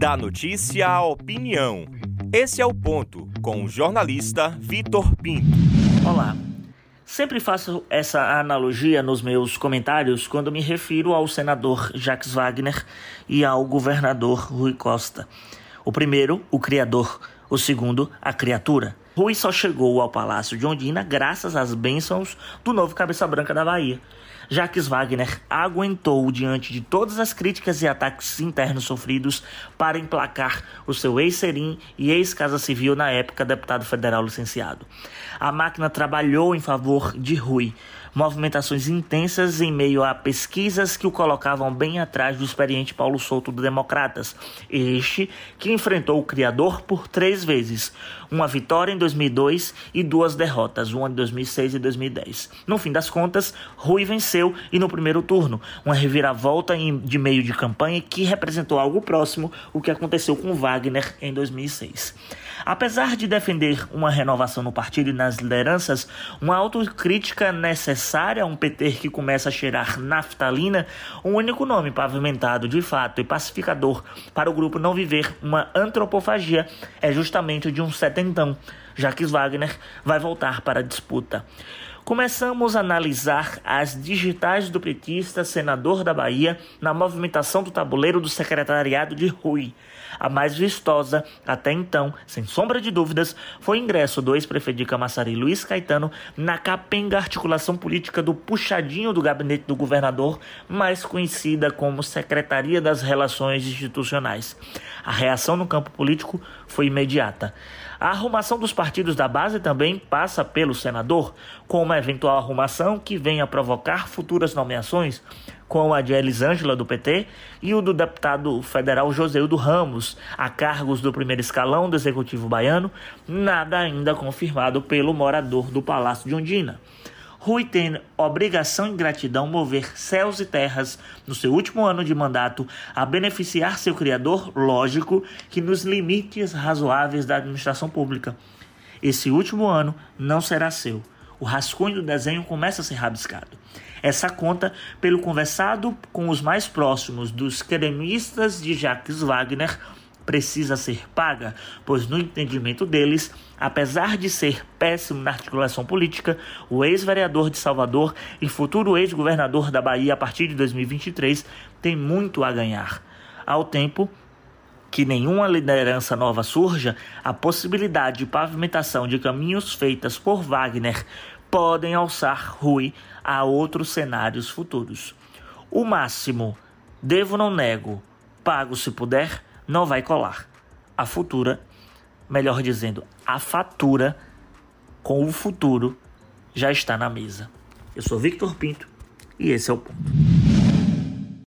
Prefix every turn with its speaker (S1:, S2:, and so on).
S1: Da notícia à opinião. Esse é o ponto com o jornalista Vitor Pinto.
S2: Olá. Sempre faço essa analogia nos meus comentários quando me refiro ao senador Jacques Wagner e ao governador Rui Costa. O primeiro, o criador, o segundo, a criatura. Rui só chegou ao Palácio de Ondina graças às bênçãos do novo cabeça branca da Bahia. Jacques Wagner aguentou diante de todas as críticas e ataques internos sofridos para emplacar o seu ex-serim e ex-casa civil na época deputado federal licenciado. A máquina trabalhou em favor de Rui, movimentações intensas em meio a pesquisas que o colocavam bem atrás do experiente Paulo Souto do Democratas, este que enfrentou o criador por três vezes, uma vitória em 2002 e duas derrotas, uma em 2006 e 2010. No fim das contas, Rui venceu e no primeiro turno, uma reviravolta de meio de campanha que representou algo próximo o que aconteceu com Wagner em 2006. Apesar de defender uma renovação no partido e nas lideranças, uma autocrítica necessária a um PT que começa a cheirar naftalina, um único nome pavimentado de fato e pacificador para o grupo não viver uma antropofagia é justamente o de um setentão. Jacques Wagner vai voltar para a disputa. Começamos a analisar as digitais do petista senador da Bahia na movimentação do tabuleiro do secretariado de Rui. A mais vistosa, até então, sem sombra de dúvidas, foi o ingresso do ex-prefeito de Camaçari, Luiz Caetano, na capenga articulação política do puxadinho do gabinete do governador, mais conhecida como Secretaria das Relações Institucionais. A reação no campo político foi imediata. A arrumação dos partidos da base também passa pelo senador, com uma eventual arrumação que venha provocar futuras nomeações, com a de Elisângela do PT e o do deputado federal Joseildo Ramos, a cargos do primeiro escalão do executivo baiano, nada ainda confirmado pelo morador do Palácio de Ondina. Rui tem obrigação e gratidão mover céus e terras no seu último ano de mandato a beneficiar seu criador, lógico, que nos limites razoáveis da administração pública. Esse último ano não será seu. O rascunho do desenho começa a ser rabiscado. Essa conta, pelo conversado com os mais próximos dos cremistas de Jacques Wagner, precisa ser paga, pois, no entendimento deles, apesar de ser péssimo na articulação política, o ex-vereador de Salvador e futuro ex-governador da Bahia a partir de 2023 tem muito a ganhar. Ao tempo que nenhuma liderança nova surja, a possibilidade de pavimentação de caminhos feitas por Wagner podem alçar Rui a outros cenários futuros. O máximo, devo não nego, pago se puder, não vai colar. A futura, melhor dizendo, a fatura com o futuro já está na mesa. Eu sou Victor Pinto e esse é o ponto.